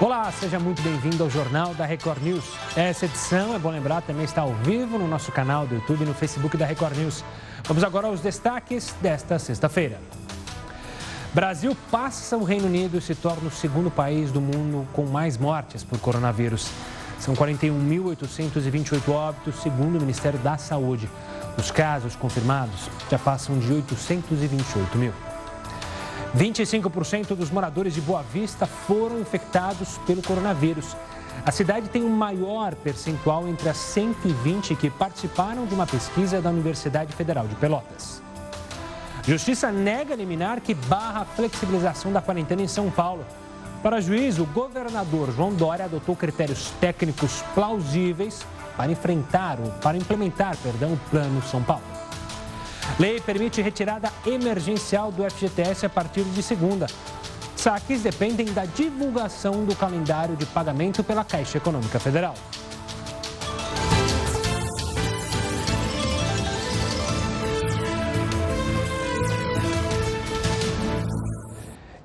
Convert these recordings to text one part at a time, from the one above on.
Olá, seja muito bem-vindo ao Jornal da Record News. Essa edição, é bom lembrar, também está ao vivo no nosso canal do YouTube e no Facebook da Record News. Vamos agora aos destaques desta sexta-feira. Brasil passa o Reino Unido e se torna o segundo país do mundo com mais mortes por coronavírus. São 41.828 óbitos, segundo o Ministério da Saúde. Os casos confirmados já passam de 828 mil. 25% dos moradores de Boa Vista foram infectados pelo coronavírus. A cidade tem o um maior percentual entre as 120 que participaram de uma pesquisa da Universidade Federal de Pelotas. Justiça nega liminar que barra a flexibilização da quarentena em São Paulo. Para juiz, o governador João Dória adotou critérios técnicos plausíveis para enfrentar, para implementar, perdão, o Plano São Paulo. Lei permite retirada emergencial do FGTS a partir de segunda. Saques dependem da divulgação do calendário de pagamento pela Caixa Econômica Federal.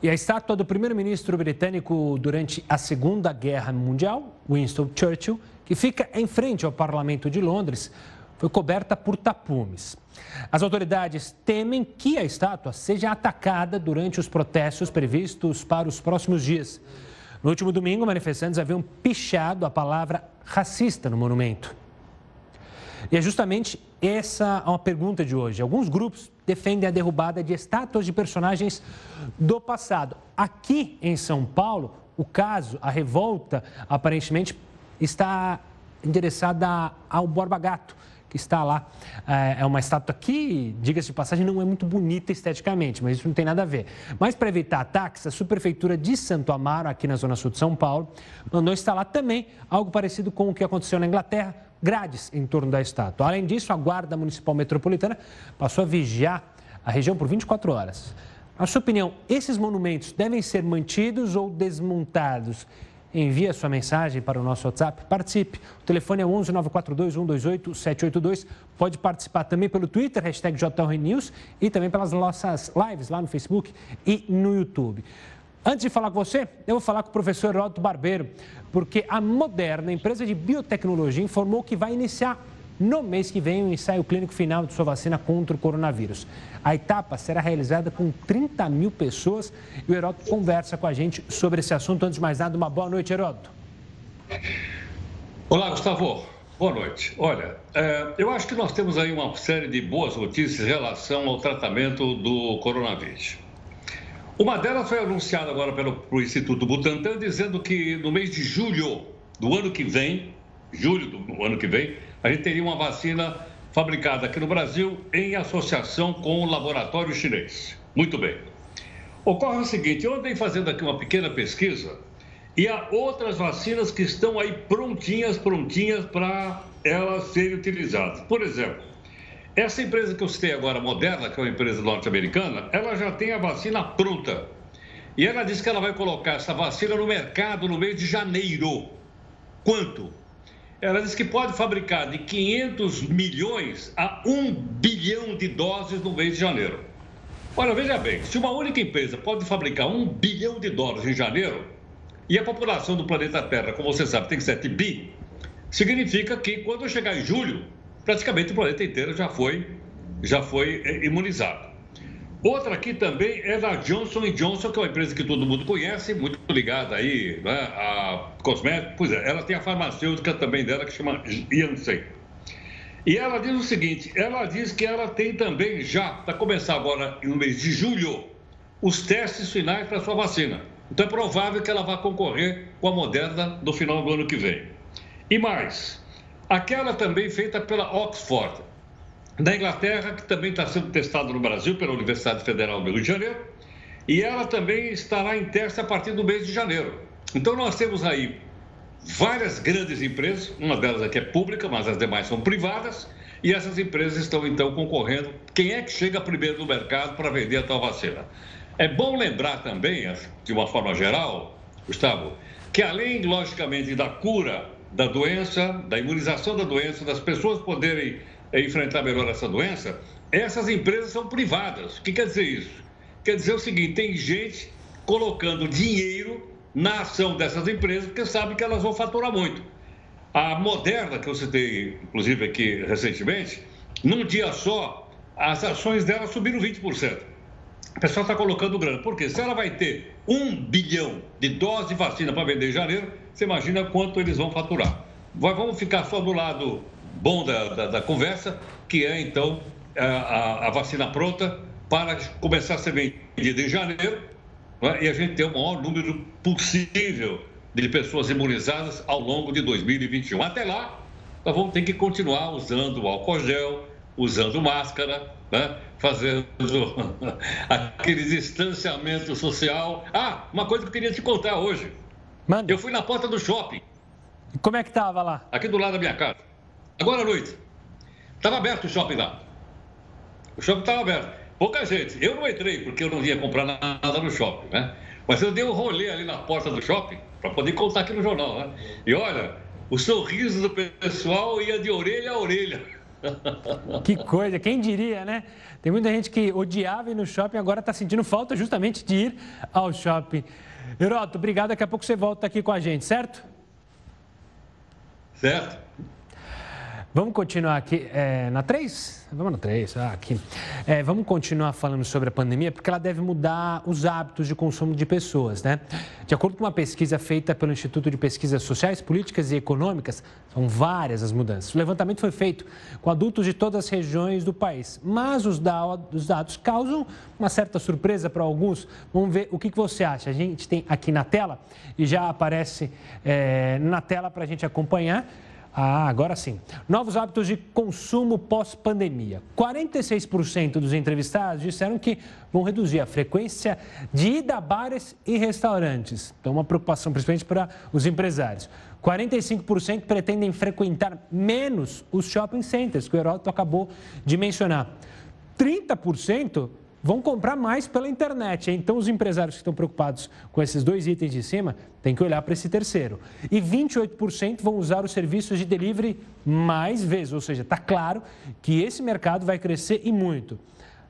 E a estátua do primeiro-ministro britânico durante a Segunda Guerra Mundial, Winston Churchill, que fica em frente ao Parlamento de Londres, foi coberta por tapumes. As autoridades temem que a estátua seja atacada durante os protestos previstos para os próximos dias. No último domingo, manifestantes haviam pichado a palavra racista no monumento. E é justamente essa uma pergunta de hoje. Alguns grupos defendem a derrubada de estátuas de personagens do passado. Aqui em São Paulo, o caso, a revolta, aparentemente está endereçada ao Borba Gato, está lá. É, é uma estátua que, diga-se de passagem, não é muito bonita esteticamente, mas isso não tem nada a ver. Mas para evitar ataques, a Subprefeitura de Santo Amaro, aqui na Zona Sul de São Paulo, mandou instalar também algo parecido com o que aconteceu na Inglaterra, grades em torno da estátua. Além disso, a Guarda Municipal Metropolitana passou a vigiar a região por 24 horas. Na sua opinião, esses monumentos devem ser mantidos ou desmontados? Envie a sua mensagem para o nosso WhatsApp, participe. O telefone é 11 942 128 782. Pode participar também pelo Twitter, hashtag JRNews e também pelas nossas lives lá no Facebook e no YouTube. Antes de falar com você, eu vou falar com o professor Heródoto Barbeiro, porque a Moderna, empresa de biotecnologia, informou que vai iniciar no mês que vem o ensaio clínico final de sua vacina contra o coronavírus. A etapa será realizada com 30 mil pessoas e o Heródoto conversa com a gente sobre esse assunto. Antes de mais nada, uma boa noite, Heródoto. Olá, Gustavo. Boa noite. Olha, é, eu acho que nós temos aí uma série de boas notícias em relação ao tratamento do coronavírus. Uma delas foi anunciada agora pelo Instituto Butantan, dizendo que no mês de julho do ano que vem, julho do ano que vem, a gente teria uma vacina fabricada aqui no Brasil em associação com o laboratório chinês. Muito bem. Ocorre o seguinte: eu andei fazendo aqui uma pequena pesquisa e há outras vacinas que estão aí prontinhas, prontinhas para elas serem utilizadas. Por exemplo, essa empresa que eu citei agora, Moderna, que é uma empresa norte-americana, ela já tem a vacina pronta. E ela disse que ela vai colocar essa vacina no mercado no mês de janeiro. Quanto? Ela diz que pode fabricar de 500 milhões a 1 bilhão de doses no mês de janeiro. Olha, veja bem, se uma única empresa pode fabricar 1 bilhão de dólares em janeiro, e a população do planeta Terra, como você sabe, tem 7 bi, significa que quando chegar em julho, praticamente o planeta inteiro já foi, já foi eh, imunizado. Outra aqui também é da Johnson Johnson, que é uma empresa que todo mundo conhece, muito ligada aí né, a cosméticos. Pois é, ela tem a farmacêutica também dela que chama Janssen. E ela diz o seguinte: ela diz que ela tem também já, para começar agora no mês de julho, os testes finais para sua vacina. Então é provável que ela vá concorrer com a Moderna no final do ano que vem. E mais, aquela também feita pela Oxford, da Inglaterra, que também está sendo testada no Brasil pela Universidade Federal do Rio de Janeiro, e ela também estará em teste a partir do mês de janeiro. Então, nós temos aí várias grandes empresas, uma delas aqui é pública, mas as demais são privadas, e essas empresas estão então concorrendo. Quem é que chega primeiro no mercado para vender a tal vacina? É bom lembrar também, de uma forma geral, Gustavo, que além, logicamente, da cura da doença, da imunização da doença, das pessoas poderem enfrentar melhor essa doença, essas empresas são privadas. O que quer dizer isso? Quer dizer o seguinte: tem gente colocando dinheiro na ação dessas empresas, porque sabem que elas vão faturar muito. A Moderna, que eu citei, inclusive, aqui recentemente, num dia só, as ações dela subiram 20%. O pessoal está colocando grana. Por quê? Se ela vai ter um bilhão de doses de vacina para vender em janeiro, você imagina quanto eles vão faturar. Vamos ficar só do lado bom da, da, da conversa, que é, então, a, a, vacina pronta para começar a ser vendida em janeiro é? e a gente ter o maior número possível de pessoas imunizadas ao longo de 2021. Até lá, nós vamos ter que continuar usando álcool gel, usando máscara, né? fazendo aquele distanciamento social. Ah, uma coisa que eu queria te contar hoje. Manda. Eu fui na porta do shopping. Como é que estava lá? Aqui do lado da minha casa. Agora à noite. Estava aberto o shopping lá. O shopping estava aberto. Pouca gente. Eu não entrei porque eu não ia comprar nada no shopping, né? Mas eu dei um rolê ali na porta do shopping para poder contar aqui no jornal, né? E olha, o sorriso do pessoal ia de orelha a orelha. Que coisa, quem diria, né? Tem muita gente que odiava ir no shopping agora está sentindo falta justamente de ir ao shopping. Heroto, obrigado. Daqui a pouco você volta aqui com a gente, certo? Certo. Vamos continuar aqui é, na 3? Vamos na 3, ah, aqui. É, vamos continuar falando sobre a pandemia, porque ela deve mudar os hábitos de consumo de pessoas, né? De acordo com uma pesquisa feita pelo Instituto de Pesquisas Sociais, Políticas e Econômicas, são várias as mudanças. O levantamento foi feito com adultos de todas as regiões do país, mas os dados causam uma certa surpresa para alguns. Vamos ver o que você acha. A gente tem aqui na tela e já aparece é, na tela para a gente acompanhar. Ah, agora sim. Novos hábitos de consumo pós-pandemia. 46% dos entrevistados disseram que vão reduzir a frequência de ida a bares e restaurantes. Então, uma preocupação principalmente para os empresários. 45% pretendem frequentar menos os shopping centers, que o Heródoto acabou de mencionar. 30% vão comprar mais pela internet. Então, os empresários que estão preocupados com esses dois itens de cima têm que olhar para esse terceiro. E 28% vão usar os serviços de delivery mais vezes, ou seja, está claro que esse mercado vai crescer e muito.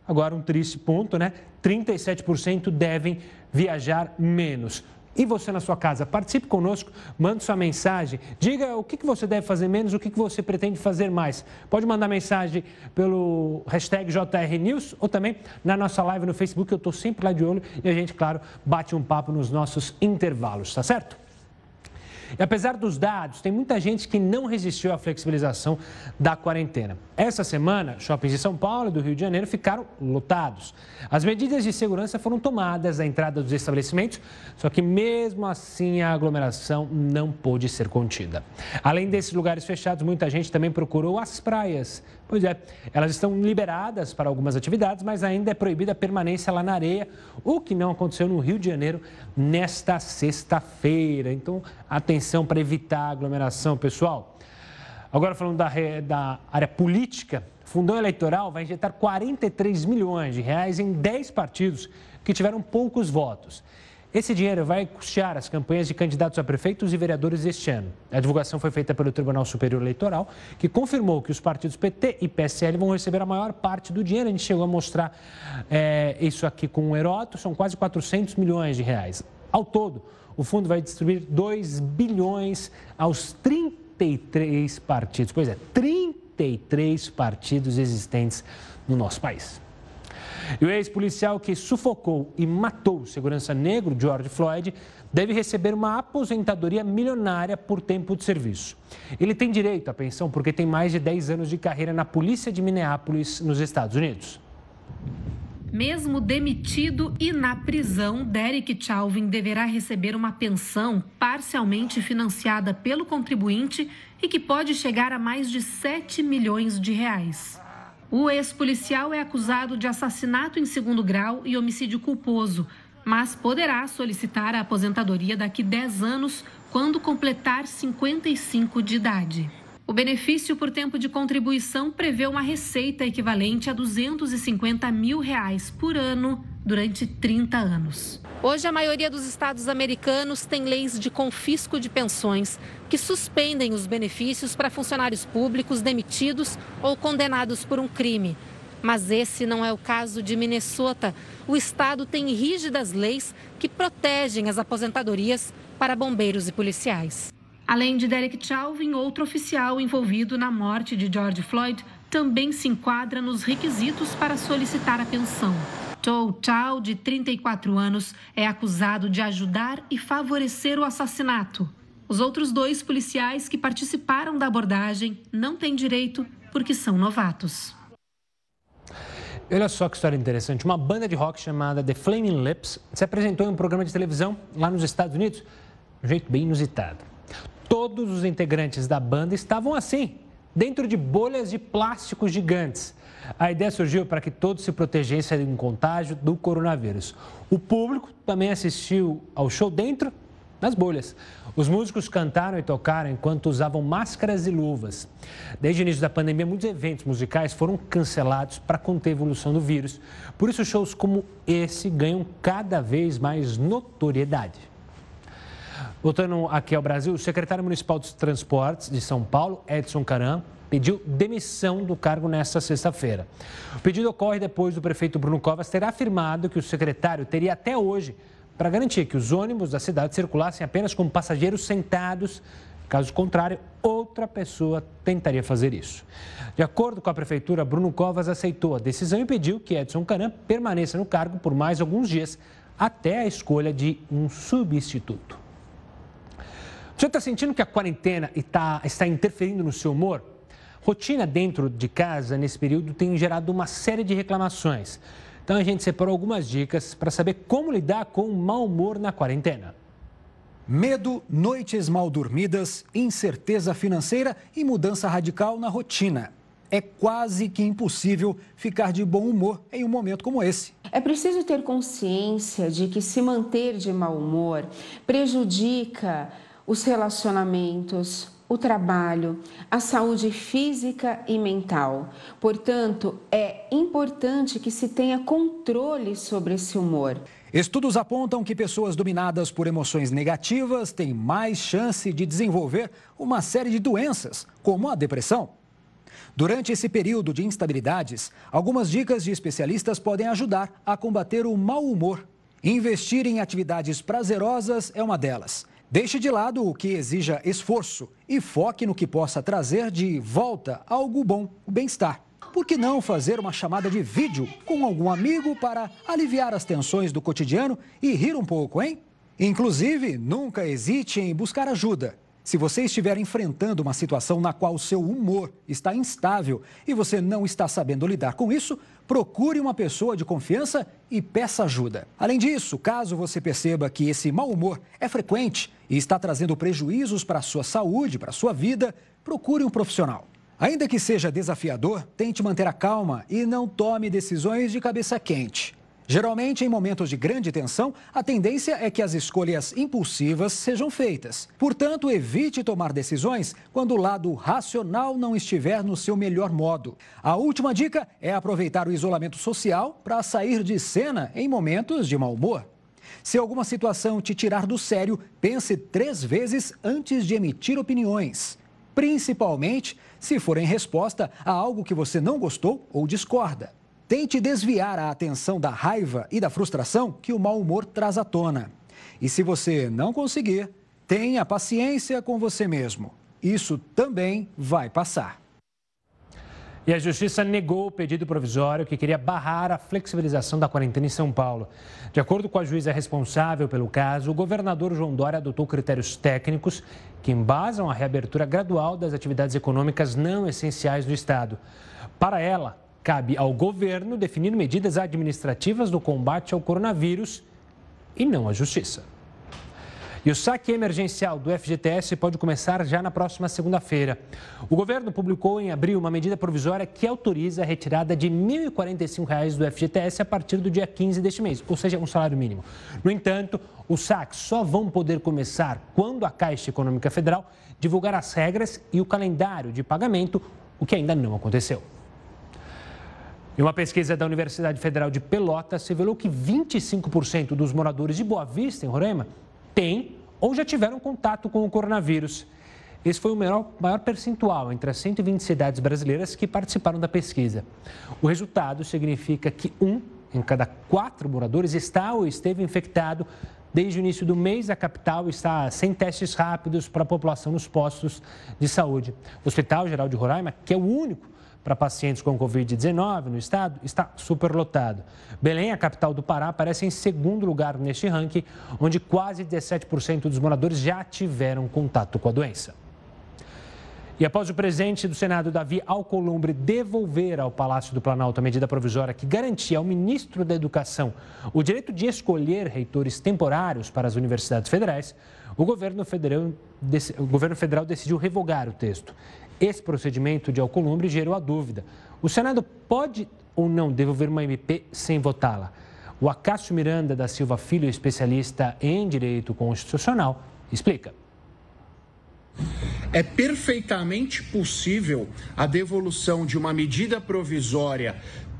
Agora, um triste ponto, né? 37% devem viajar menos. E você na sua casa, participe conosco, mande sua mensagem, diga o que você deve fazer menos, o que você pretende fazer mais. Pode mandar mensagem pelo hashtag JRNews ou também na nossa live no Facebook, eu estou sempre lá de olho e a gente, claro, bate um papo nos nossos intervalos, tá certo? E apesar dos dados, tem muita gente que não resistiu à flexibilização da quarentena. Essa semana, shoppings de São Paulo e do Rio de Janeiro ficaram lotados. As medidas de segurança foram tomadas à entrada dos estabelecimentos, só que mesmo assim a aglomeração não pôde ser contida. Além desses lugares fechados, muita gente também procurou as praias. Pois é, elas estão liberadas para algumas atividades, mas ainda é proibida a permanência lá na areia, o que não aconteceu no Rio de Janeiro nesta sexta-feira. Então, atenção para evitar aglomeração, pessoal. Agora, falando da, da área política, o Fundão Eleitoral vai injetar 43 milhões de reais em 10 partidos que tiveram poucos votos. Esse dinheiro vai custear as campanhas de candidatos a prefeitos e vereadores este ano. A divulgação foi feita pelo Tribunal Superior Eleitoral, que confirmou que os partidos PT e PSL vão receber a maior parte do dinheiro. A gente chegou a mostrar é, isso aqui com o Heroto, são quase 400 milhões de reais. Ao todo, o fundo vai distribuir 2 bilhões aos 33 partidos. Pois é, 33 partidos existentes no nosso país. E o ex-policial que sufocou e matou o segurança negro, George Floyd, deve receber uma aposentadoria milionária por tempo de serviço. Ele tem direito à pensão porque tem mais de 10 anos de carreira na polícia de Minneapolis, nos Estados Unidos. Mesmo demitido e na prisão, Derek Chauvin deverá receber uma pensão parcialmente financiada pelo contribuinte e que pode chegar a mais de 7 milhões de reais. O ex-policial é acusado de assassinato em segundo grau e homicídio culposo, mas poderá solicitar a aposentadoria daqui 10 anos, quando completar 55 de idade. O benefício por tempo de contribuição prevê uma receita equivalente a 250 mil reais por ano durante 30 anos. Hoje, a maioria dos estados americanos tem leis de confisco de pensões que suspendem os benefícios para funcionários públicos demitidos ou condenados por um crime. Mas esse não é o caso de Minnesota. O estado tem rígidas leis que protegem as aposentadorias para bombeiros e policiais. Além de Derek Chauvin, outro oficial envolvido na morte de George Floyd também se enquadra nos requisitos para solicitar a pensão. Tou Chow, de 34 anos, é acusado de ajudar e favorecer o assassinato. Os outros dois policiais que participaram da abordagem não têm direito porque são novatos. Olha só que história interessante. Uma banda de rock chamada The Flaming Lips se apresentou em um programa de televisão lá nos Estados Unidos de um jeito bem inusitado. Todos os integrantes da banda estavam assim, dentro de bolhas de plástico gigantes. A ideia surgiu para que todos se protegessem de um contágio do coronavírus. O público também assistiu ao show dentro das bolhas. Os músicos cantaram e tocaram enquanto usavam máscaras e luvas. Desde o início da pandemia, muitos eventos musicais foram cancelados para conter a evolução do vírus. Por isso, shows como esse ganham cada vez mais notoriedade. Voltando aqui ao Brasil, o secretário municipal dos Transportes de São Paulo, Edson Caram, pediu demissão do cargo nesta sexta-feira. O pedido ocorre depois do prefeito Bruno Covas ter afirmado que o secretário teria até hoje para garantir que os ônibus da cidade circulassem apenas com passageiros sentados. Caso contrário, outra pessoa tentaria fazer isso. De acordo com a prefeitura, Bruno Covas aceitou a decisão e pediu que Edson Canan permaneça no cargo por mais alguns dias, até a escolha de um substituto. Você está sentindo que a quarentena está, está interferindo no seu humor? Rotina dentro de casa nesse período tem gerado uma série de reclamações. Então a gente separou algumas dicas para saber como lidar com o mau humor na quarentena. Medo, noites mal dormidas, incerteza financeira e mudança radical na rotina. É quase que impossível ficar de bom humor em um momento como esse. É preciso ter consciência de que se manter de mau humor prejudica os relacionamentos, o trabalho, a saúde física e mental. Portanto, é importante que se tenha controle sobre esse humor. Estudos apontam que pessoas dominadas por emoções negativas têm mais chance de desenvolver uma série de doenças, como a depressão. Durante esse período de instabilidades, algumas dicas de especialistas podem ajudar a combater o mau humor. Investir em atividades prazerosas é uma delas. Deixe de lado o que exija esforço e foque no que possa trazer de volta algo bom, o bem-estar. Por que não fazer uma chamada de vídeo com algum amigo para aliviar as tensões do cotidiano e rir um pouco, hein? Inclusive, nunca hesite em buscar ajuda. Se você estiver enfrentando uma situação na qual seu humor está instável e você não está sabendo lidar com isso, procure uma pessoa de confiança e peça ajuda. Além disso, caso você perceba que esse mau humor é frequente e está trazendo prejuízos para a sua saúde, para a sua vida, procure um profissional. Ainda que seja desafiador, tente manter a calma e não tome decisões de cabeça quente. Geralmente, em momentos de grande tensão, a tendência é que as escolhas impulsivas sejam feitas. Portanto, evite tomar decisões quando o lado racional não estiver no seu melhor modo. A última dica é aproveitar o isolamento social para sair de cena em momentos de mau humor. Se alguma situação te tirar do sério, pense três vezes antes de emitir opiniões. Principalmente se for em resposta a algo que você não gostou ou discorda. Tente desviar a atenção da raiva e da frustração que o mau humor traz à tona. E se você não conseguir, tenha paciência com você mesmo. Isso também vai passar. E a Justiça negou o pedido provisório que queria barrar a flexibilização da quarentena em São Paulo. De acordo com a juíza responsável pelo caso, o governador João Dória adotou critérios técnicos que embasam a reabertura gradual das atividades econômicas não essenciais do Estado. Para ela, cabe ao governo definir medidas administrativas no combate ao coronavírus e não à justiça. E o saque emergencial do FGTS pode começar já na próxima segunda-feira. O governo publicou em abril uma medida provisória que autoriza a retirada de R$ 1.045 do FGTS a partir do dia 15 deste mês, ou seja, um salário mínimo. No entanto, os saques só vão poder começar quando a Caixa Econômica Federal divulgar as regras e o calendário de pagamento, o que ainda não aconteceu. E uma pesquisa da Universidade Federal de Pelotas revelou que 25% dos moradores de Boa Vista, em Roraima, têm ou já tiveram contato com o coronavírus. Esse foi o maior, maior percentual entre as 120 cidades brasileiras que participaram da pesquisa. O resultado significa que um em cada quatro moradores está ou esteve infectado Desde o início do mês, a capital está sem testes rápidos para a população nos postos de saúde. O Hospital Geral de Roraima, que é o único para pacientes com Covid-19 no estado, está superlotado. Belém, a capital do Pará, aparece em segundo lugar neste ranking, onde quase 17% dos moradores já tiveram contato com a doença. E após o presidente do Senado, Davi Alcolumbre, devolver ao Palácio do Planalto a medida provisória que garantia ao ministro da Educação o direito de escolher reitores temporários para as universidades federais, o governo federal, o governo federal decidiu revogar o texto. Esse procedimento de Alcolumbre gerou a dúvida. O Senado pode ou não devolver uma MP sem votá-la? O Acácio Miranda da Silva Filho, especialista em direito constitucional, explica é perfeitamente possível a devolução de uma medida provisória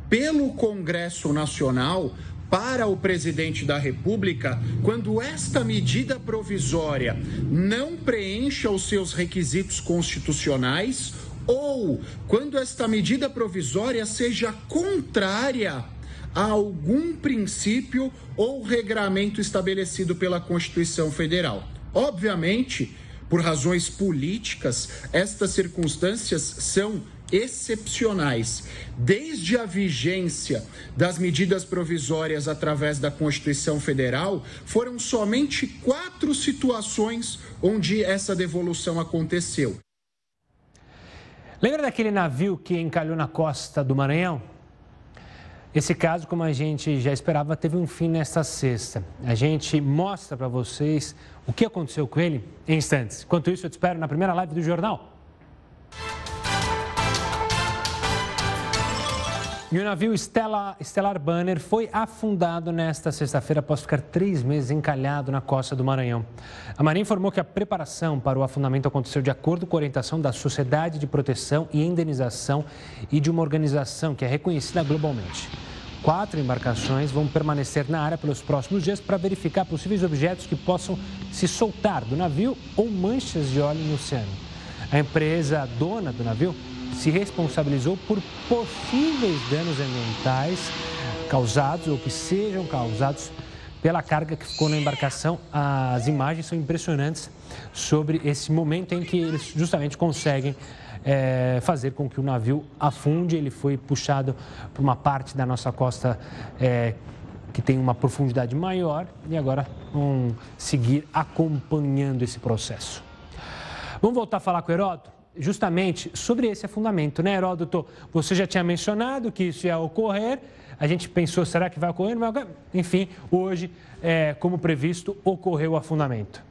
pelo Congresso Nacional para o presidente da República quando esta medida provisória não preencha os seus requisitos constitucionais ou quando esta medida provisória seja contrária a algum princípio ou regramento estabelecido pela Constituição Federal. Obviamente, por razões políticas, estas circunstâncias são excepcionais. Desde a vigência das medidas provisórias através da Constituição Federal, foram somente quatro situações onde essa devolução aconteceu. Lembra daquele navio que encalhou na costa do Maranhão? Esse caso, como a gente já esperava, teve um fim nesta sexta. A gente mostra para vocês o que aconteceu com ele em instantes. Enquanto isso, eu te espero na primeira live do jornal. E o navio Stella, Stellar Banner foi afundado nesta sexta-feira após ficar três meses encalhado na costa do Maranhão. A Marinha informou que a preparação para o afundamento aconteceu de acordo com a orientação da Sociedade de Proteção e Indenização e de uma organização que é reconhecida globalmente. Quatro embarcações vão permanecer na área pelos próximos dias para verificar possíveis objetos que possam se soltar do navio ou manchas de óleo no oceano. A empresa dona do navio se responsabilizou por possíveis danos ambientais causados ou que sejam causados pela carga que ficou na embarcação. As imagens são impressionantes sobre esse momento em que eles justamente conseguem é, fazer com que o navio afunde. Ele foi puxado por uma parte da nossa costa é, que tem uma profundidade maior e agora vão seguir acompanhando esse processo. Vamos voltar a falar com o Heródoto? Justamente sobre esse afundamento, né, Heródoto? Você já tinha mencionado que isso ia ocorrer, a gente pensou, será que vai ocorrer? Mas, enfim, hoje, é, como previsto, ocorreu o afundamento.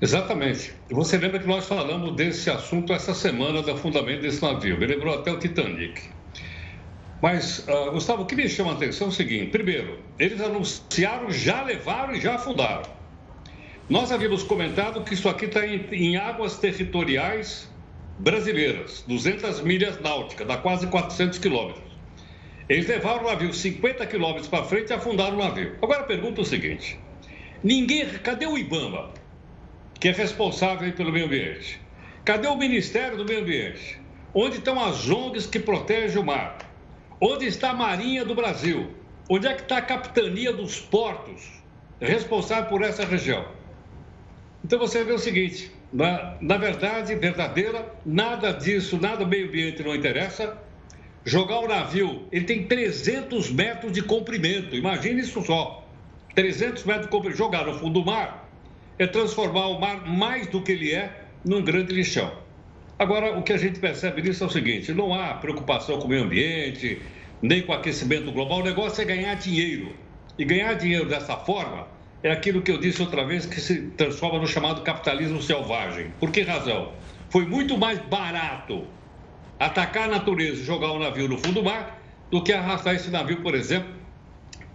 Exatamente. Você lembra que nós falamos desse assunto essa semana do afundamento desse navio, me lembrou até o Titanic. Mas, uh, Gustavo, o que me chama a atenção é o seguinte: primeiro, eles anunciaram, já levaram e já afundaram. Nós havíamos comentado que isso aqui está em, em, águas territoriais brasileiras, 200 milhas náuticas, dá quase 400 quilômetros. Eles levaram o navio 50 quilômetros para frente e afundaram o navio. Agora pergunta o seguinte: ninguém, cadê o IBAMA, que é responsável pelo meio ambiente? Cadê o Ministério do Meio Ambiente? Onde estão as ONGs que protegem o mar? Onde está a Marinha do Brasil? Onde é que está a capitania dos portos responsável por essa região? Então você vê o seguinte: na, na verdade, verdadeira, nada disso, nada do meio ambiente não interessa. Jogar o navio, ele tem 300 metros de comprimento, imagine isso só. 300 metros de comprimento, jogar no fundo do mar é transformar o mar mais do que ele é num grande lixão. Agora, o que a gente percebe nisso é o seguinte: não há preocupação com o meio ambiente, nem com o aquecimento global, o negócio é ganhar dinheiro. E ganhar dinheiro dessa forma é aquilo que eu disse outra vez que se transforma no chamado capitalismo selvagem. Por que razão? Foi muito mais barato atacar a natureza e jogar um navio no fundo do mar do que arrastar esse navio, por exemplo,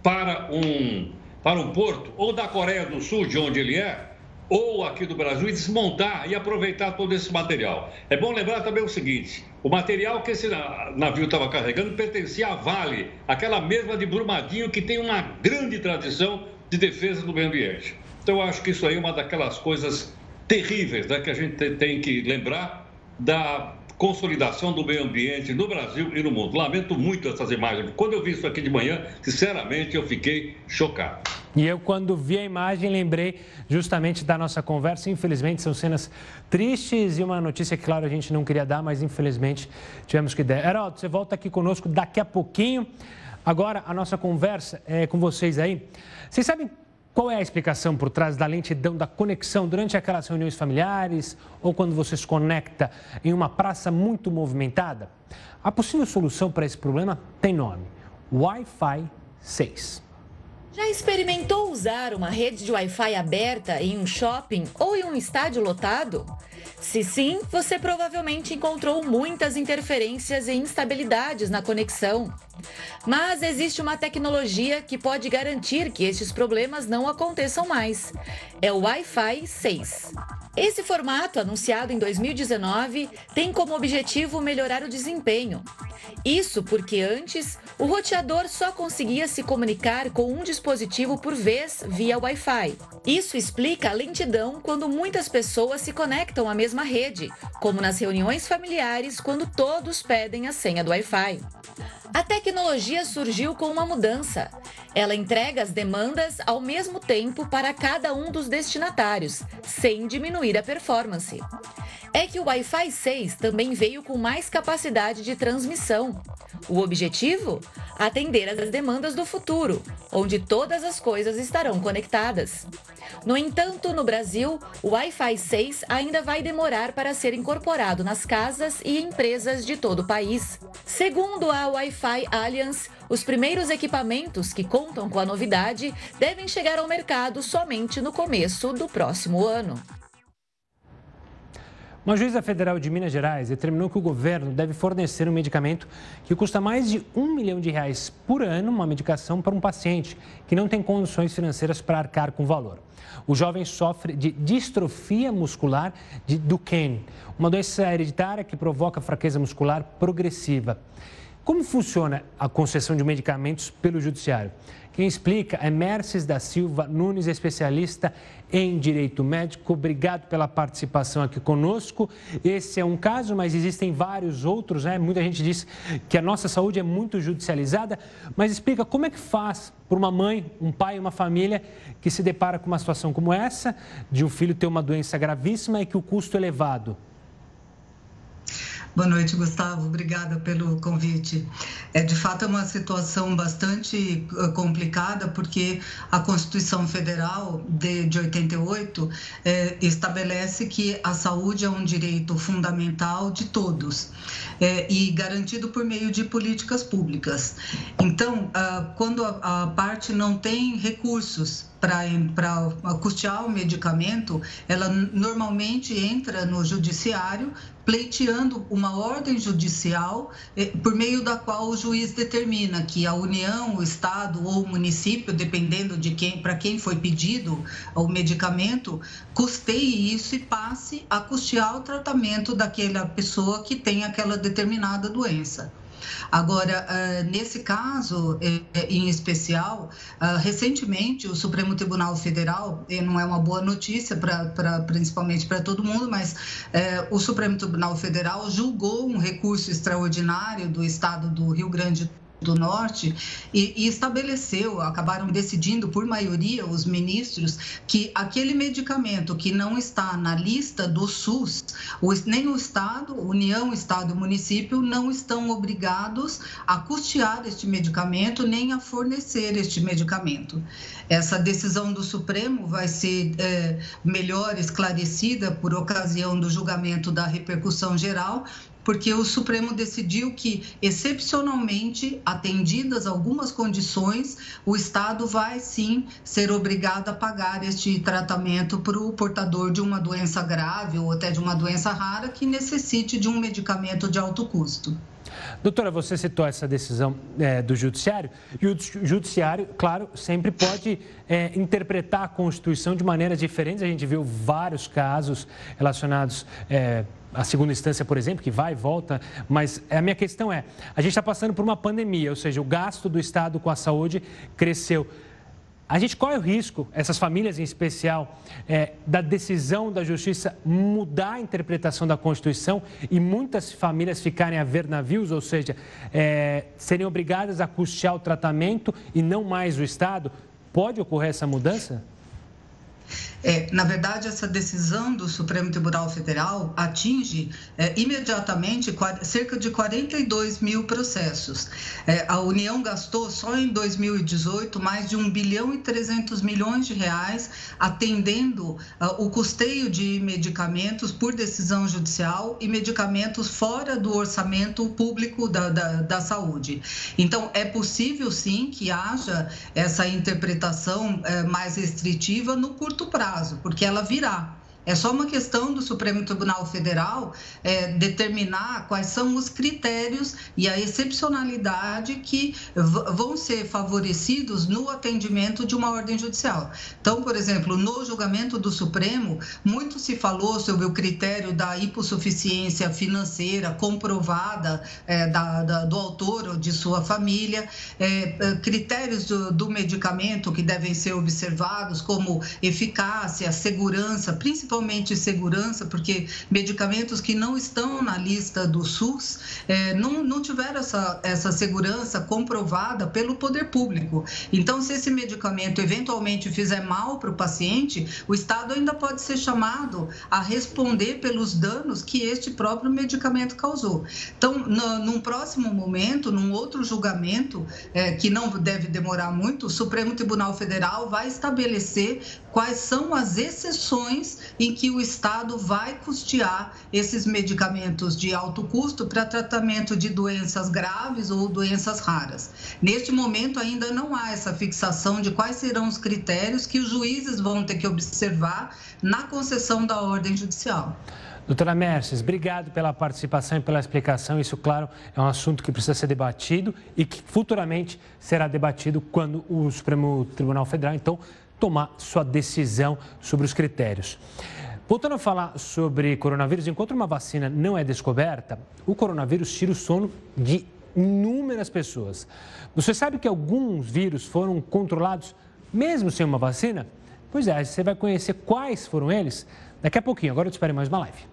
para um, para um porto ou da Coreia do Sul, de onde ele é, ou aqui do Brasil, e desmontar e aproveitar todo esse material. É bom lembrar também o seguinte: o material que esse navio estava carregando pertencia à Vale, aquela mesma de Brumadinho que tem uma grande tradição de defesa do meio ambiente. Então, eu acho que isso aí é uma daquelas coisas terríveis né, que a gente tem que lembrar da consolidação do meio ambiente no Brasil e no mundo. Lamento muito essas imagens. Quando eu vi isso aqui de manhã, sinceramente, eu fiquei chocado. E eu, quando vi a imagem, lembrei justamente da nossa conversa. Infelizmente, são cenas tristes e uma notícia que, claro, a gente não queria dar, mas infelizmente tivemos que dar. Heraldo, você volta aqui conosco daqui a pouquinho. Agora, a nossa conversa é com vocês aí. Vocês sabem qual é a explicação por trás da lentidão da conexão durante aquelas reuniões familiares ou quando você se conecta em uma praça muito movimentada? A possível solução para esse problema tem nome: Wi-Fi 6. Já experimentou usar uma rede de Wi-Fi aberta em um shopping ou em um estádio lotado? Se sim, você provavelmente encontrou muitas interferências e instabilidades na conexão. Mas existe uma tecnologia que pode garantir que estes problemas não aconteçam mais. É o Wi-Fi 6. Esse formato, anunciado em 2019, tem como objetivo melhorar o desempenho. Isso porque antes o roteador só conseguia se comunicar com um dispositivo por vez via Wi-Fi. Isso explica a lentidão quando muitas pessoas se conectam à mesma rede, como nas reuniões familiares quando todos pedem a senha do Wi-Fi. A tecnologia surgiu com uma mudança. Ela entrega as demandas ao mesmo tempo para cada um dos destinatários, sem diminuir a performance. É que o Wi-Fi 6 também veio com mais capacidade de transmissão. O objetivo? Atender às demandas do futuro, onde todas as coisas estarão conectadas. No entanto, no Brasil, o Wi-Fi 6 ainda vai demorar para ser incorporado nas casas e empresas de todo o país. Segundo a Wi-Fi Alliance, os primeiros equipamentos que contam com a novidade devem chegar ao mercado somente no começo do próximo ano. Uma juíza federal de Minas Gerais determinou que o governo deve fornecer um medicamento que custa mais de um milhão de reais por ano, uma medicação para um paciente que não tem condições financeiras para arcar com o valor. O jovem sofre de distrofia muscular de Duchenne, uma doença hereditária que provoca fraqueza muscular progressiva. Como funciona a concessão de medicamentos pelo judiciário? Quem explica é Merces da Silva Nunes, especialista em direito médico. Obrigado pela participação aqui conosco. Esse é um caso, mas existem vários outros, né? Muita gente diz que a nossa saúde é muito judicializada, mas explica como é que faz para uma mãe, um pai, uma família que se depara com uma situação como essa, de um filho ter uma doença gravíssima e que o custo é elevado. Boa noite, Gustavo. Obrigada pelo convite. É de fato é uma situação bastante eh, complicada porque a Constituição Federal de, de 88 é, estabelece que a saúde é um direito fundamental de todos é, e garantido por meio de políticas públicas. Então, ah, quando a, a parte não tem recursos para custear o medicamento, ela normalmente entra no judiciário pleiteando uma ordem judicial eh, por meio da qual o juiz determina que a União, o Estado ou o município, dependendo de quem, para quem foi pedido o medicamento, custeie isso e passe a custear o tratamento daquela pessoa que tem aquela determinada doença. Agora, eh, nesse caso eh, em especial, eh, recentemente o Supremo Tribunal Federal, não é uma boa notícia para principalmente para todo mundo, mas o Supremo Tribunal Federal julgou um recurso extraordinário do Estado do Rio Grande do Norte e, e, estabeleceu, acabaram decidindo por maioria os ministros que aquele medicamento que não está na lista do SUS, nem o Estado, União, Estado e município não estão obrigados a custear este medicamento nem a fornecer este medicamento. Essa decisão do Supremo vai ser é, melhor esclarecida por ocasião do julgamento da repercussão geral, porque o Supremo decidiu que, excepcionalmente, atendidas algumas condições, o Estado vai sim ser obrigado a pagar este tratamento para o portador de uma doença grave ou até de uma doença rara que necessite de um medicamento de alto custo. Doutora, você citou essa decisão é, do Judiciário, e o Judiciário, claro, sempre pode é, interpretar a Constituição de maneiras diferentes. A gente viu vários casos relacionados. É, segunda instância, por exemplo, que vai e volta, mas a minha questão é: a gente está passando por uma pandemia, ou seja, o gasto do Estado com a saúde cresceu. A gente corre o risco, essas famílias em especial, é, da decisão da Justiça mudar a interpretação da Constituição e muitas famílias ficarem a ver navios, ou seja, é, serem obrigadas a custear o tratamento e não mais o Estado. Pode ocorrer essa mudança? É, na verdade, essa decisão do Supremo Tribunal Federal atinge é, imediatamente cerca de 42 mil processos. É, a União gastou só em 2018 mais de 1 bilhão e 300 milhões de reais atendendo uh, o custeio de medicamentos por decisão judicial e medicamentos fora do orçamento público da, da, da saúde. Então, é possível sim que haja essa interpretação é, mais restritiva no curto prazo prazo, porque ela virá. É só uma questão do Supremo Tribunal Federal é, determinar quais são os critérios e a excepcionalidade que vão ser favorecidos no atendimento de uma ordem judicial. Então, por exemplo, no julgamento do Supremo, muito se falou sobre o critério da hipossuficiência financeira comprovada é, da, da, do autor ou de sua família, é, é critérios do, do medicamento que devem ser observados, como eficácia, segurança, principalmente principalmente segurança, porque medicamentos que não estão na lista do SUS é, não, não tiveram essa, essa segurança comprovada pelo poder público. Então, se esse medicamento eventualmente fizer mal para o paciente, o Estado ainda pode ser chamado a responder pelos danos que este próprio medicamento causou. Então, no, num próximo momento, num outro julgamento, é, que não deve demorar muito, o Supremo Tribunal Federal vai estabelecer quais são as exceções em que o Estado vai custear esses medicamentos de alto custo para tratamento de doenças graves ou doenças raras. Neste momento, ainda não há essa fixação de quais serão os critérios que os juízes vão ter que observar na concessão da ordem judicial. Doutora Merces, obrigado pela participação e pela explicação. Isso, claro, é um assunto que precisa ser debatido e que futuramente será debatido quando o Supremo Tribunal Federal, então, tomar sua decisão sobre os critérios. Voltando a falar sobre coronavírus, enquanto uma vacina não é descoberta, o coronavírus tira o sono de inúmeras pessoas. Você sabe que alguns vírus foram controlados mesmo sem uma vacina? Pois é, você vai conhecer quais foram eles daqui a pouquinho. Agora eu te espero mais uma live.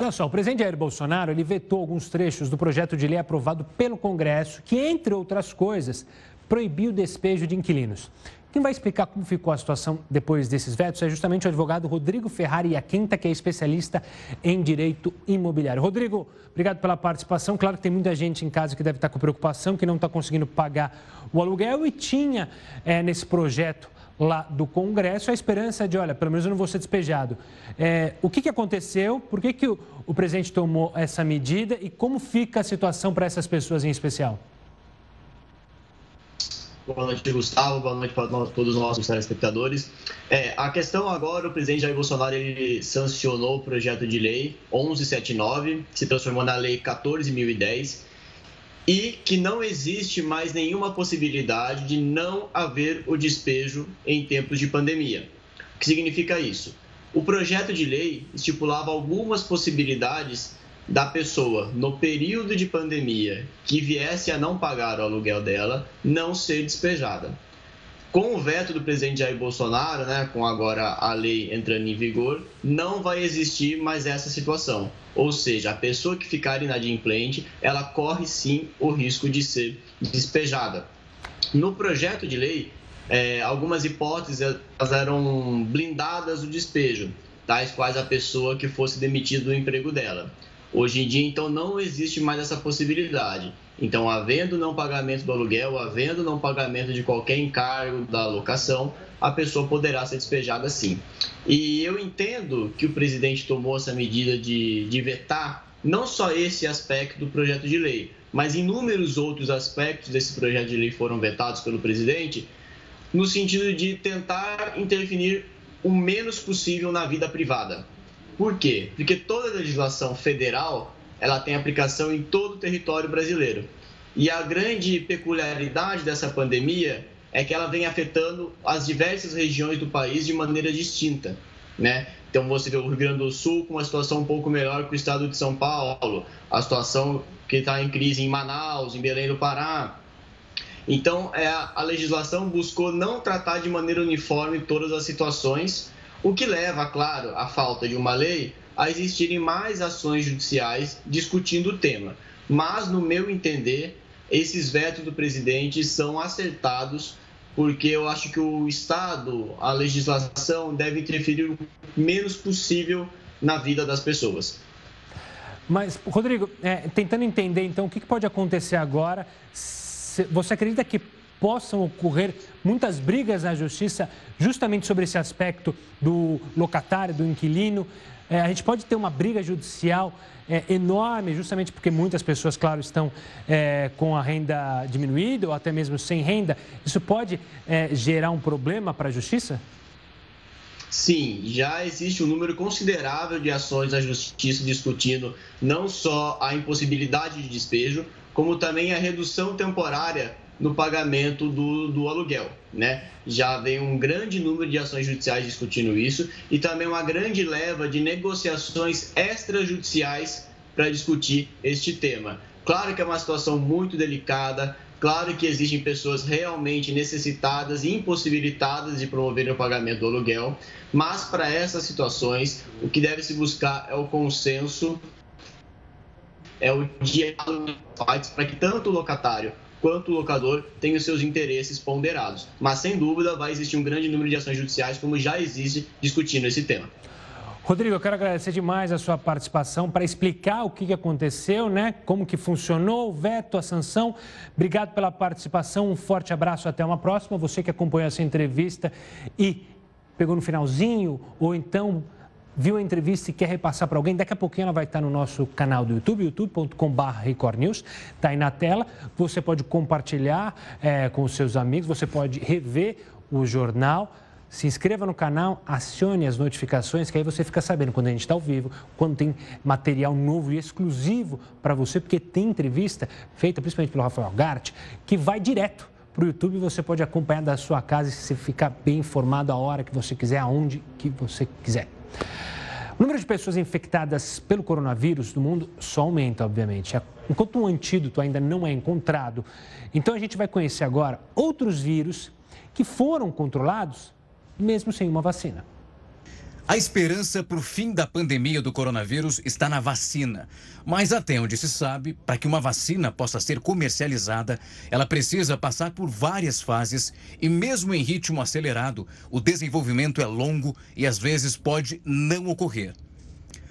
Olha só, o presidente Jair Bolsonaro ele vetou alguns trechos do projeto de lei aprovado pelo Congresso, que, entre outras coisas, proibiu o despejo de inquilinos. Quem vai explicar como ficou a situação depois desses vetos é justamente o advogado Rodrigo Ferrari Iaquinta, que é especialista em direito imobiliário. Rodrigo, obrigado pela participação. Claro que tem muita gente em casa que deve estar com preocupação, que não está conseguindo pagar o aluguel e tinha é, nesse projeto lá do Congresso a esperança de, olha, pelo menos eu não vou ser despejado. É, o que, que aconteceu? Por que, que o, o presidente tomou essa medida e como fica a situação para essas pessoas em especial? Boa noite, Gustavo. Boa noite para todos os nossos telespectadores. É, a questão agora, o presidente Jair Bolsonaro ele sancionou o projeto de lei 1179, que se transformou na lei 14.010, e que não existe mais nenhuma possibilidade de não haver o despejo em tempos de pandemia. O que significa isso? O projeto de lei estipulava algumas possibilidades da pessoa, no período de pandemia, que viesse a não pagar o aluguel dela, não ser despejada. Com o veto do presidente Jair Bolsonaro, né, com agora a lei entrando em vigor, não vai existir mais essa situação. Ou seja, a pessoa que ficar inadimplente, ela corre sim o risco de ser despejada. No projeto de lei, é, algumas hipóteses eram blindadas do despejo, tais quais a pessoa que fosse demitida do emprego dela. Hoje em dia, então, não existe mais essa possibilidade. Então, havendo não pagamento do aluguel, havendo não pagamento de qualquer encargo da locação, a pessoa poderá ser despejada sim. E eu entendo que o presidente tomou essa medida de, de vetar não só esse aspecto do projeto de lei, mas inúmeros outros aspectos desse projeto de lei foram vetados pelo presidente, no sentido de tentar interferir o menos possível na vida privada. Por quê? Porque toda a legislação federal ela tem aplicação em todo o território brasileiro. E a grande peculiaridade dessa pandemia é que ela vem afetando as diversas regiões do país de maneira distinta. né? Então você vê o Rio Grande do Sul com uma situação um pouco melhor que o estado de São Paulo, a situação que está em crise em Manaus, em Belém do Pará. Então é, a legislação buscou não tratar de maneira uniforme todas as situações, o que leva, claro, à falta de uma lei a existirem mais ações judiciais discutindo o tema. Mas, no meu entender, esses vetos do presidente são acertados porque eu acho que o Estado, a legislação, deve interferir o menos possível na vida das pessoas. Mas, Rodrigo, é, tentando entender então o que pode acontecer agora, você acredita que possam ocorrer muitas brigas na justiça justamente sobre esse aspecto do locatário, do inquilino? É, a gente pode ter uma briga judicial é, enorme, justamente porque muitas pessoas, claro, estão é, com a renda diminuída ou até mesmo sem renda. Isso pode é, gerar um problema para a justiça? Sim, já existe um número considerável de ações na justiça discutindo não só a impossibilidade de despejo, como também a redução temporária no pagamento do, do aluguel. Né? Já vem um grande número de ações judiciais discutindo isso e também uma grande leva de negociações extrajudiciais para discutir este tema. Claro que é uma situação muito delicada, claro que existem pessoas realmente necessitadas e impossibilitadas de promover o pagamento do aluguel, mas para essas situações o que deve se buscar é o consenso, é o diálogo para que tanto o locatário quanto o locador tem os seus interesses ponderados. Mas, sem dúvida, vai existir um grande número de ações judiciais, como já existe, discutindo esse tema. Rodrigo, eu quero agradecer demais a sua participação para explicar o que aconteceu, né? Como que funcionou o veto, a sanção. Obrigado pela participação, um forte abraço, até uma próxima. Você que acompanhou essa entrevista e pegou no finalzinho ou então viu a entrevista e quer repassar para alguém, daqui a pouquinho ela vai estar no nosso canal do YouTube, youtube.com.br Record News, está aí na tela. Você pode compartilhar é, com os seus amigos, você pode rever o jornal. Se inscreva no canal, acione as notificações, que aí você fica sabendo quando a gente está ao vivo, quando tem material novo e exclusivo para você, porque tem entrevista feita principalmente pelo Rafael Gart, que vai direto para o YouTube. Você pode acompanhar da sua casa e você ficar bem informado a hora que você quiser, aonde que você quiser. O número de pessoas infectadas pelo coronavírus no mundo só aumenta, obviamente. Enquanto um antídoto ainda não é encontrado, então a gente vai conhecer agora outros vírus que foram controlados mesmo sem uma vacina. A esperança para o fim da pandemia do coronavírus está na vacina. Mas até onde se sabe, para que uma vacina possa ser comercializada, ela precisa passar por várias fases e, mesmo em ritmo acelerado, o desenvolvimento é longo e às vezes pode não ocorrer.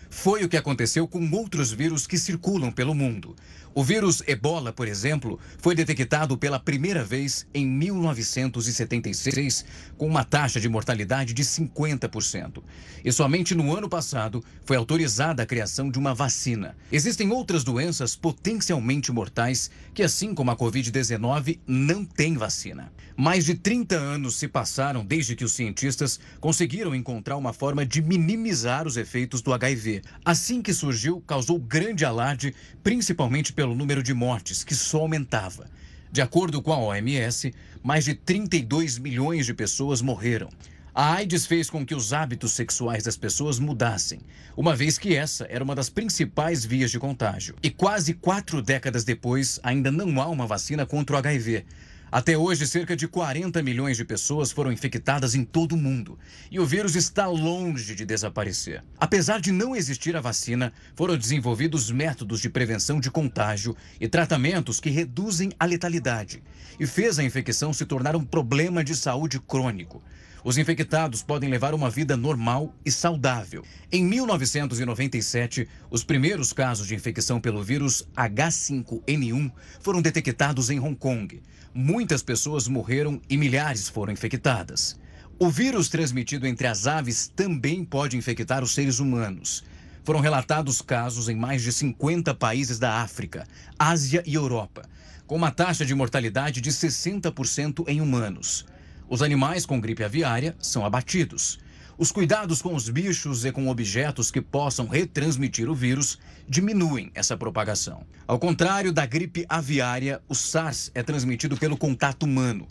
Foi o que aconteceu com outros vírus que circulam pelo mundo. O vírus ebola, por exemplo, foi detectado pela primeira vez em 1976, com uma taxa de mortalidade de 50%. E somente no ano passado foi autorizada a criação de uma vacina. Existem outras doenças potencialmente mortais que, assim como a Covid-19, não têm vacina. Mais de 30 anos se passaram desde que os cientistas conseguiram encontrar uma forma de minimizar os efeitos do HIV. Assim que surgiu, causou grande alarde, principalmente pelo pelo número de mortes, que só aumentava. De acordo com a OMS, mais de 32 milhões de pessoas morreram. A AIDS fez com que os hábitos sexuais das pessoas mudassem, uma vez que essa era uma das principais vias de contágio. E quase quatro décadas depois, ainda não há uma vacina contra o HIV. Até hoje, cerca de 40 milhões de pessoas foram infectadas em todo o mundo e o vírus está longe de desaparecer. Apesar de não existir a vacina, foram desenvolvidos métodos de prevenção de contágio e tratamentos que reduzem a letalidade e fez a infecção se tornar um problema de saúde crônico. Os infectados podem levar uma vida normal e saudável. Em 1997, os primeiros casos de infecção pelo vírus H5N1 foram detectados em Hong Kong muitas pessoas morreram e milhares foram infectadas. O vírus transmitido entre as aves também pode infectar os seres humanos. Foram relatados casos em mais de 50 países da África, Ásia e Europa, com uma taxa de mortalidade de 60% em humanos. Os animais com gripe aviária são abatidos. Os cuidados com os bichos e com objetos que possam retransmitir o vírus diminuem essa propagação. Ao contrário da gripe aviária, o SARS é transmitido pelo contato humano.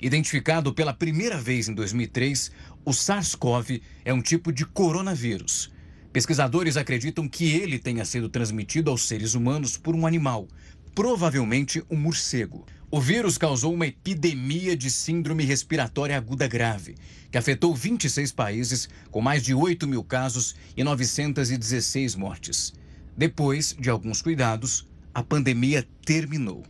Identificado pela primeira vez em 2003, o SARS-CoV é um tipo de coronavírus. Pesquisadores acreditam que ele tenha sido transmitido aos seres humanos por um animal, provavelmente um morcego. O vírus causou uma epidemia de síndrome respiratória aguda grave, que afetou 26 países, com mais de 8 mil casos e 916 mortes. Depois de alguns cuidados, a pandemia terminou.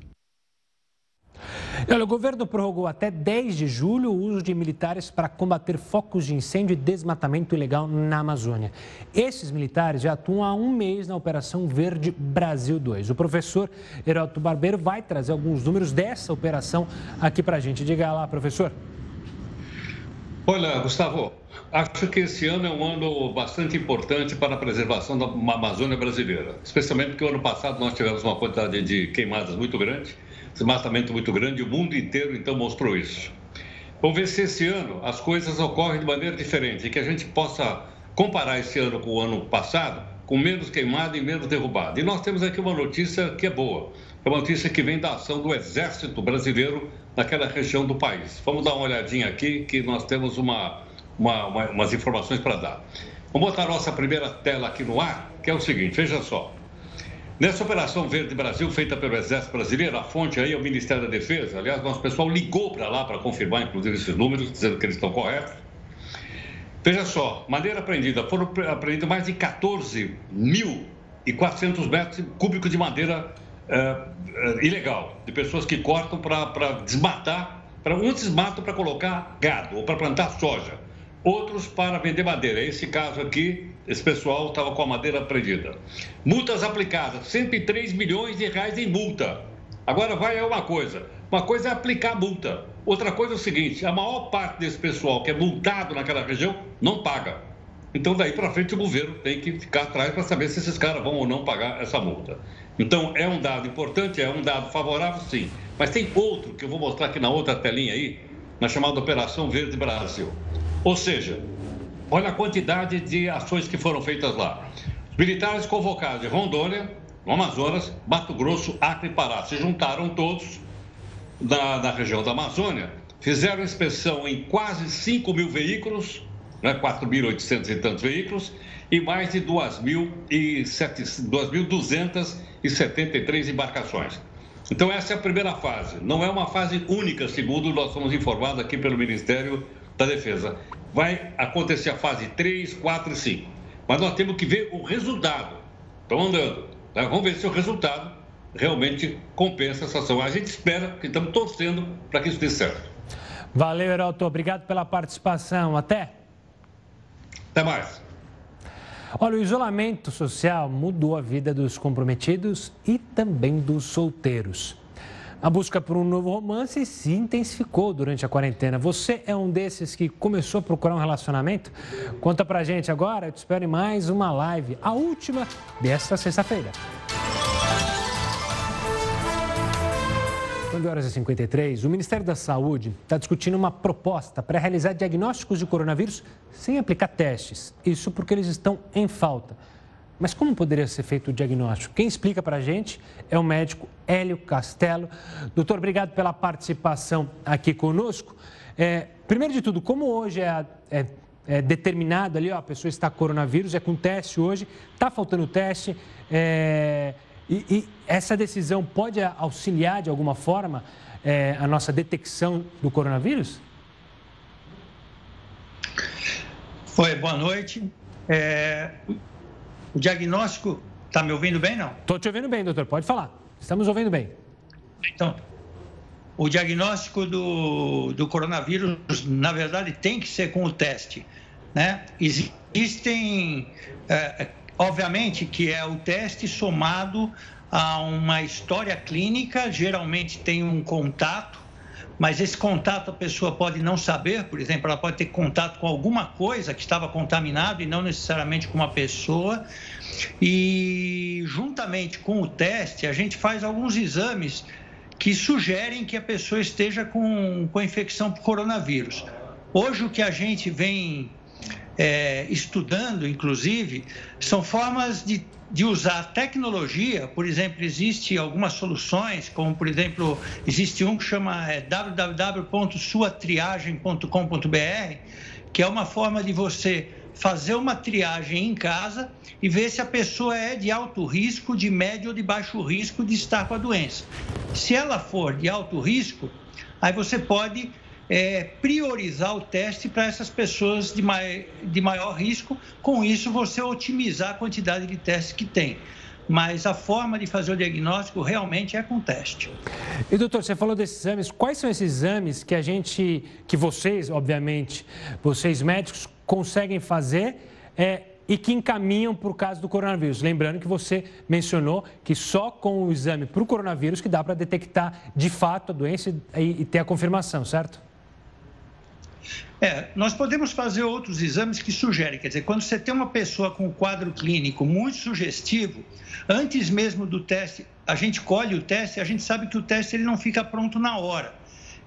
Olha, o governo prorrogou até 10 de julho o uso de militares para combater focos de incêndio e desmatamento ilegal na Amazônia. Esses militares já atuam há um mês na Operação Verde Brasil 2. O professor Heroto Barbeiro vai trazer alguns números dessa operação aqui para a gente. Diga lá, professor. Olha, Gustavo, acho que esse ano é um ano bastante importante para a preservação da Amazônia brasileira, especialmente porque o ano passado nós tivemos uma quantidade de queimadas muito grande desmatamento muito grande, o mundo inteiro então mostrou isso. Vamos ver se esse ano as coisas ocorrem de maneira diferente que a gente possa comparar esse ano com o ano passado, com menos queimada e menos derrubada. E nós temos aqui uma notícia que é boa, é uma notícia que vem da ação do Exército Brasileiro naquela região do país. Vamos dar uma olhadinha aqui que nós temos uma, uma, uma umas informações para dar. Vamos botar a nossa primeira tela aqui no ar, que é o seguinte, veja só. Nessa Operação Verde Brasil, feita pelo Exército Brasileiro, a fonte aí é o Ministério da Defesa. Aliás, nosso pessoal ligou para lá para confirmar, inclusive, esses números, dizendo que eles estão corretos. Veja só, madeira apreendida, foram apreendidos mais de 14.400 metros cúbicos de madeira uh, uh, ilegal, de pessoas que cortam para desmatar, para um desmato para colocar gado ou para plantar soja, outros para vender madeira. Esse caso aqui esse pessoal estava com a madeira apreendida. Multas aplicadas, 103 milhões de reais em multa. Agora vai é uma coisa. Uma coisa é aplicar multa. Outra coisa é o seguinte: a maior parte desse pessoal que é multado naquela região não paga. Então, daí para frente, o governo tem que ficar atrás para saber se esses caras vão ou não pagar essa multa. Então, é um dado importante, é um dado favorável, sim. Mas tem outro que eu vou mostrar aqui na outra telinha aí, na chamada Operação Verde Brasil. Ou seja, Olha a quantidade de ações que foram feitas lá. Militares convocados de Rondônia, no Amazonas, Mato Grosso, Acre e Pará se juntaram todos na, na região da Amazônia, fizeram inspeção em quase 5 mil veículos, né, 4.800 e tantos veículos, e mais de 2.273 embarcações. Então, essa é a primeira fase. Não é uma fase única, segundo nós fomos informados aqui pelo Ministério da Defesa vai acontecer a fase 3, 4 e 5. Mas nós temos que ver o resultado. Estão andando. Tá? Vamos ver se o resultado realmente compensa essa ação. A gente espera, que estamos torcendo para que isso dê certo. Valeu, Heraldo. Obrigado pela participação. Até. Até mais. Olha, o isolamento social mudou a vida dos comprometidos e também dos solteiros. A busca por um novo romance se intensificou durante a quarentena. Você é um desses que começou a procurar um relacionamento? Conta pra gente agora, eu te espero em mais uma live, a última desta sexta-feira. 9 horas e 53, o Ministério da Saúde está discutindo uma proposta para realizar diagnósticos de coronavírus sem aplicar testes. Isso porque eles estão em falta. Mas como poderia ser feito o diagnóstico? Quem explica para a gente é o médico Hélio Castelo. Doutor, obrigado pela participação aqui conosco. É, primeiro de tudo, como hoje é, é, é, determinado ali, ó, a pessoa está coronavírus, é com teste hoje, está faltando teste, é, e, e, essa decisão pode auxiliar de alguma forma é, a nossa detecção do coronavírus? Oi, boa noite. É, o diagnóstico. Está me ouvindo bem, não? Estou te ouvindo bem, doutor. Pode falar. Estamos ouvindo bem. Então, o diagnóstico do, do coronavírus, na verdade, tem que ser com o teste. Né? Existem, é, obviamente, que é o teste somado a uma história clínica, geralmente tem um contato mas esse contato a pessoa pode não saber, por exemplo, ela pode ter contato com alguma coisa que estava contaminado e não necessariamente com uma pessoa. E juntamente com o teste, a gente faz alguns exames que sugerem que a pessoa esteja com, com a infecção por coronavírus. Hoje o que a gente vem é, estudando, inclusive, são formas de, de usar tecnologia. Por exemplo, existe algumas soluções, como por exemplo, existe um que chama é, www.suatriagem.com.br, que é uma forma de você fazer uma triagem em casa e ver se a pessoa é de alto risco, de médio ou de baixo risco de estar com a doença. Se ela for de alto risco, aí você pode é, priorizar o teste para essas pessoas de, mai, de maior risco. Com isso, você otimizar a quantidade de testes que tem mas a forma de fazer o diagnóstico realmente é com teste. E doutor, você falou desses exames, quais são esses exames que a gente, que vocês, obviamente, vocês médicos, conseguem fazer é, e que encaminham para o caso do coronavírus? Lembrando que você mencionou que só com o exame para o coronavírus que dá para detectar de fato a doença e, e ter a confirmação, certo? É, nós podemos fazer outros exames que sugerem, quer dizer, quando você tem uma pessoa com um quadro clínico muito sugestivo, antes mesmo do teste, a gente colhe o teste, a gente sabe que o teste ele não fica pronto na hora.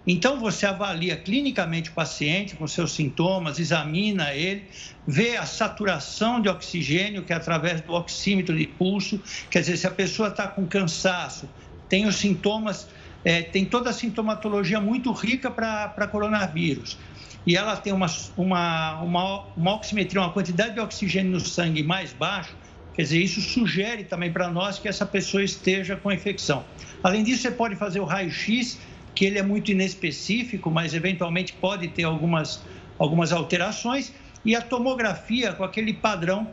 Então você avalia clinicamente o paciente com seus sintomas, examina ele, vê a saturação de oxigênio, que é através do oxímetro de pulso, quer dizer, se a pessoa está com cansaço, tem os sintomas, é, tem toda a sintomatologia muito rica para coronavírus e ela tem uma, uma, uma, uma oximetria, uma quantidade de oxigênio no sangue mais baixo, quer dizer, isso sugere também para nós que essa pessoa esteja com infecção. Além disso, você pode fazer o raio-x, que ele é muito inespecífico, mas eventualmente pode ter algumas, algumas alterações, e a tomografia com aquele padrão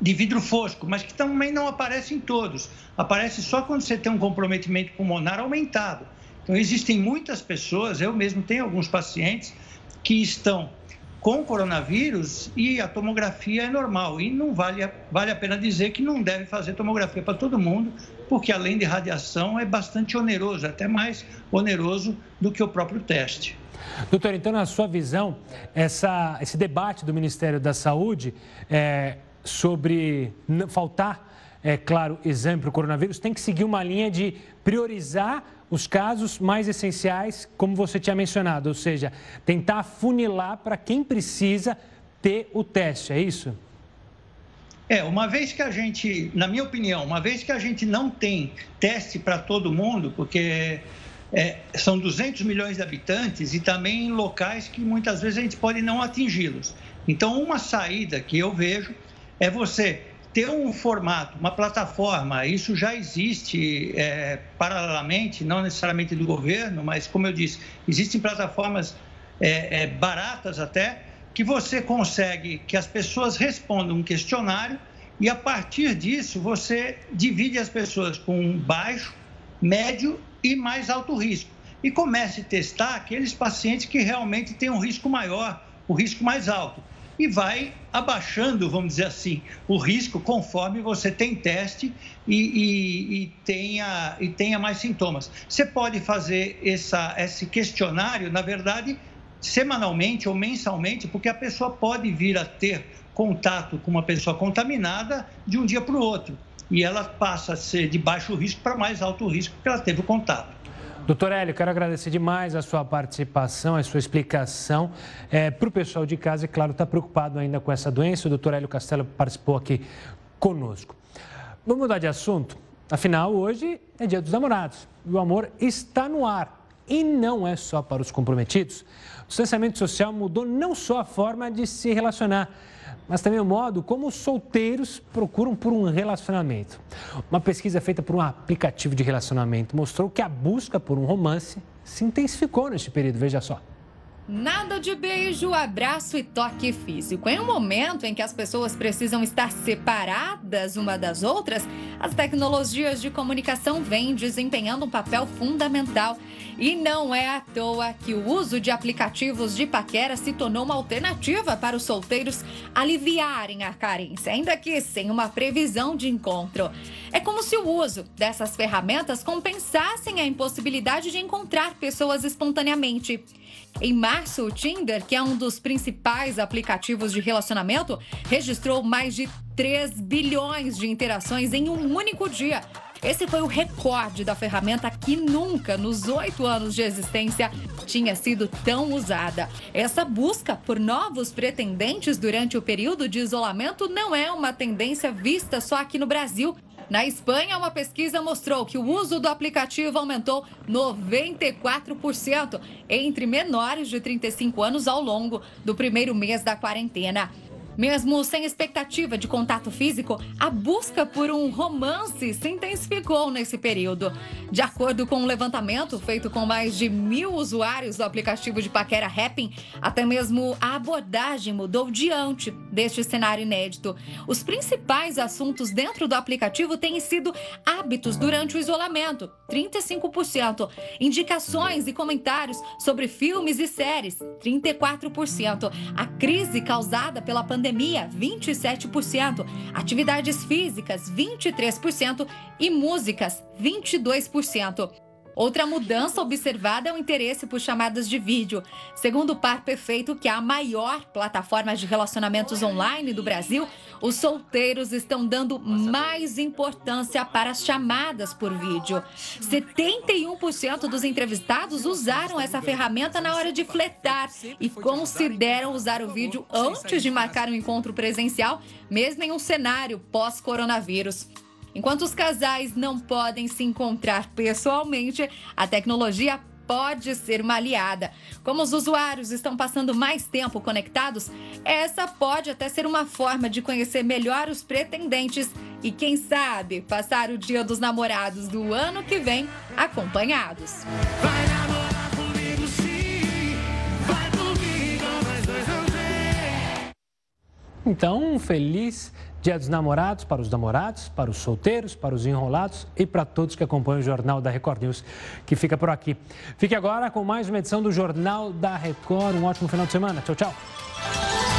de vidro fosco, mas que também não aparece em todos. Aparece só quando você tem um comprometimento pulmonar aumentado. Então, existem muitas pessoas, eu mesmo tenho alguns pacientes que estão com coronavírus e a tomografia é normal. E não vale, vale a pena dizer que não deve fazer tomografia para todo mundo, porque além de radiação é bastante oneroso, até mais oneroso do que o próprio teste. Doutor, então, na sua visão, essa, esse debate do Ministério da Saúde é, sobre faltar, é claro, exame para o coronavírus, tem que seguir uma linha de priorizar os casos mais essenciais, como você tinha mencionado, ou seja, tentar funilar para quem precisa ter o teste, é isso? É, uma vez que a gente, na minha opinião, uma vez que a gente não tem teste para todo mundo, porque é, são 200 milhões de habitantes e também em locais que muitas vezes a gente pode não atingi-los. Então, uma saída que eu vejo é você ter um formato, uma plataforma, isso já existe é, paralelamente, não necessariamente do governo, mas como eu disse, existem plataformas é, é, baratas até, que você consegue que as pessoas respondam um questionário e a partir disso você divide as pessoas com baixo, médio e mais alto risco. E comece a testar aqueles pacientes que realmente têm um risco maior, o risco mais alto e vai abaixando, vamos dizer assim, o risco conforme você tem teste e, e, e, tenha, e tenha mais sintomas. Você pode fazer essa, esse questionário, na verdade, semanalmente ou mensalmente, porque a pessoa pode vir a ter contato com uma pessoa contaminada de um dia para o outro. E ela passa a ser de baixo risco para mais alto risco, porque ela teve o contato. Doutor Hélio, quero agradecer demais a sua participação, a sua explicação. É, Para o pessoal de casa, é claro, está preocupado ainda com essa doença. O doutor Hélio Castelo participou aqui conosco. Vamos mudar de assunto? Afinal, hoje é dia dos namorados e o amor está no ar. E não é só para os comprometidos. O distanciamento social mudou não só a forma de se relacionar, mas também o modo como os solteiros procuram por um relacionamento. Uma pesquisa feita por um aplicativo de relacionamento mostrou que a busca por um romance se intensificou neste período, veja só. Nada de beijo, abraço e toque físico. Em um momento em que as pessoas precisam estar separadas uma das outras, as tecnologias de comunicação vêm desempenhando um papel fundamental. E não é à toa que o uso de aplicativos de paquera se tornou uma alternativa para os solteiros aliviarem a carência, ainda que sem uma previsão de encontro. É como se o uso dessas ferramentas compensassem a impossibilidade de encontrar pessoas espontaneamente. Em março, o Tinder, que é um dos principais aplicativos de relacionamento, registrou mais de 3 bilhões de interações em um único dia. Esse foi o recorde da ferramenta que nunca, nos oito anos de existência, tinha sido tão usada. Essa busca por novos pretendentes durante o período de isolamento não é uma tendência vista só aqui no Brasil. Na Espanha, uma pesquisa mostrou que o uso do aplicativo aumentou 94% entre menores de 35 anos ao longo do primeiro mês da quarentena. Mesmo sem expectativa de contato físico, a busca por um romance se intensificou nesse período. De acordo com um levantamento feito com mais de mil usuários do aplicativo de paquera Happn, até mesmo a abordagem mudou diante deste cenário inédito. Os principais assuntos dentro do aplicativo têm sido hábitos durante o isolamento, 35%, indicações e comentários sobre filmes e séries, 34%, a crise causada pela pandemia pandemia, 27%, atividades físicas, 23% e músicas, 22%. Outra mudança observada é o interesse por chamadas de vídeo. Segundo o Par Perfeito, que é a maior plataforma de relacionamentos online do Brasil, os solteiros estão dando mais importância para as chamadas por vídeo. 71% dos entrevistados usaram essa ferramenta na hora de fletar e consideram usar o vídeo antes de marcar um encontro presencial, mesmo em um cenário pós-coronavírus. Enquanto os casais não podem se encontrar pessoalmente, a tecnologia pode ser uma aliada. Como os usuários estão passando mais tempo conectados, essa pode até ser uma forma de conhecer melhor os pretendentes e, quem sabe, passar o dia dos namorados do ano que vem acompanhados. Vai namorar comigo sim, vai comigo, nós dois vamos ver. Então, um feliz Dia dos Namorados para os namorados, para os solteiros, para os enrolados e para todos que acompanham o Jornal da Record News, que fica por aqui. Fique agora com mais uma edição do Jornal da Record. Um ótimo final de semana. Tchau, tchau.